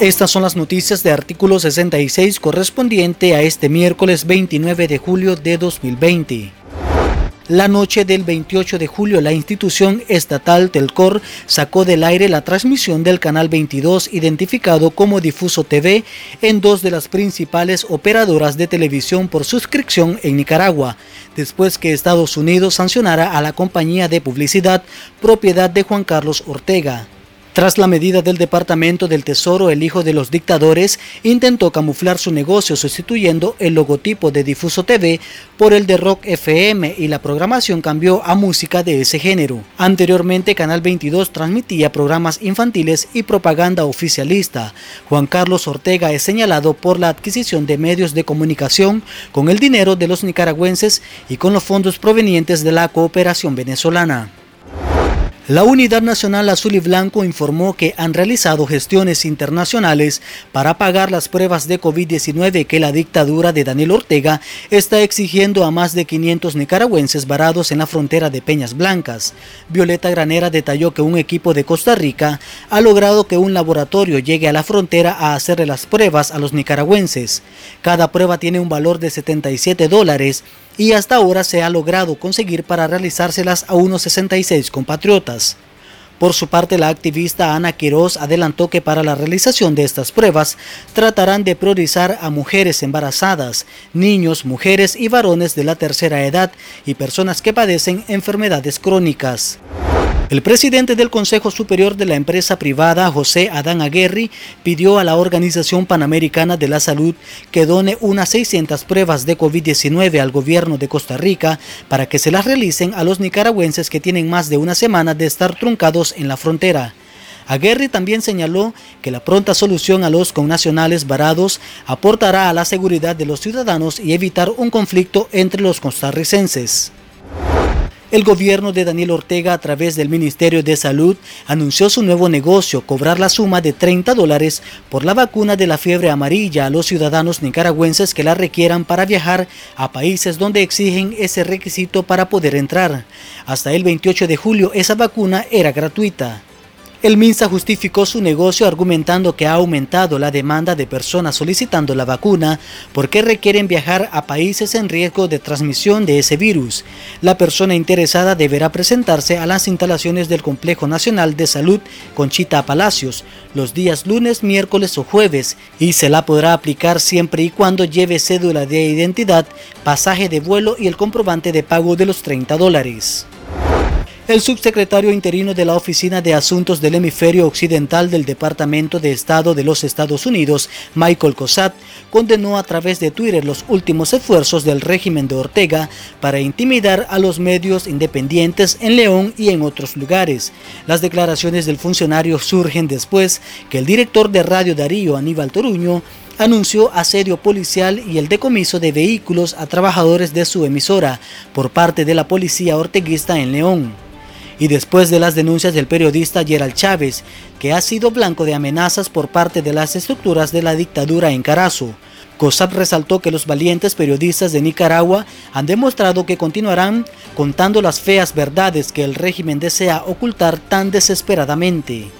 Estas son las noticias de artículo 66 correspondiente a este miércoles 29 de julio de 2020. La noche del 28 de julio, la institución estatal Telcor sacó del aire la transmisión del canal 22, identificado como Difuso TV, en dos de las principales operadoras de televisión por suscripción en Nicaragua, después que Estados Unidos sancionara a la compañía de publicidad propiedad de Juan Carlos Ortega. Tras la medida del Departamento del Tesoro, el hijo de los dictadores intentó camuflar su negocio sustituyendo el logotipo de Difuso TV por el de Rock FM y la programación cambió a música de ese género. Anteriormente, Canal 22 transmitía programas infantiles y propaganda oficialista. Juan Carlos Ortega es señalado por la adquisición de medios de comunicación con el dinero de los nicaragüenses y con los fondos provenientes de la cooperación venezolana. La Unidad Nacional Azul y Blanco informó que han realizado gestiones internacionales para pagar las pruebas de COVID-19 que la dictadura de Daniel Ortega está exigiendo a más de 500 nicaragüenses varados en la frontera de Peñas Blancas. Violeta Granera detalló que un equipo de Costa Rica ha logrado que un laboratorio llegue a la frontera a hacerle las pruebas a los nicaragüenses. Cada prueba tiene un valor de 77 dólares y hasta ahora se ha logrado conseguir para realizárselas a unos 66 compatriotas. Por su parte, la activista Ana Quiroz adelantó que para la realización de estas pruebas tratarán de priorizar a mujeres embarazadas, niños, mujeres y varones de la tercera edad y personas que padecen enfermedades crónicas. El presidente del Consejo Superior de la empresa privada, José Adán Aguerri, pidió a la Organización Panamericana de la Salud que done unas 600 pruebas de COVID-19 al gobierno de Costa Rica para que se las realicen a los nicaragüenses que tienen más de una semana de estar truncados en la frontera. Aguerri también señaló que la pronta solución a los connacionales varados aportará a la seguridad de los ciudadanos y evitar un conflicto entre los costarricenses. El gobierno de Daniel Ortega a través del Ministerio de Salud anunció su nuevo negocio, cobrar la suma de 30 dólares por la vacuna de la fiebre amarilla a los ciudadanos nicaragüenses que la requieran para viajar a países donde exigen ese requisito para poder entrar. Hasta el 28 de julio esa vacuna era gratuita. El MINSA justificó su negocio argumentando que ha aumentado la demanda de personas solicitando la vacuna porque requieren viajar a países en riesgo de transmisión de ese virus. La persona interesada deberá presentarse a las instalaciones del Complejo Nacional de Salud Conchita Palacios los días lunes, miércoles o jueves y se la podrá aplicar siempre y cuando lleve cédula de identidad, pasaje de vuelo y el comprobante de pago de los 30 dólares. El subsecretario interino de la Oficina de Asuntos del Hemisferio Occidental del Departamento de Estado de los Estados Unidos, Michael Cosat, condenó a través de Twitter los últimos esfuerzos del régimen de Ortega para intimidar a los medios independientes en León y en otros lugares. Las declaraciones del funcionario surgen después que el director de Radio Darío, Aníbal Toruño, anunció asedio policial y el decomiso de vehículos a trabajadores de su emisora por parte de la policía orteguista en León y después de las denuncias del periodista Gerald Chávez, que ha sido blanco de amenazas por parte de las estructuras de la dictadura en Carazo. COSAP resaltó que los valientes periodistas de Nicaragua han demostrado que continuarán contando las feas verdades que el régimen desea ocultar tan desesperadamente.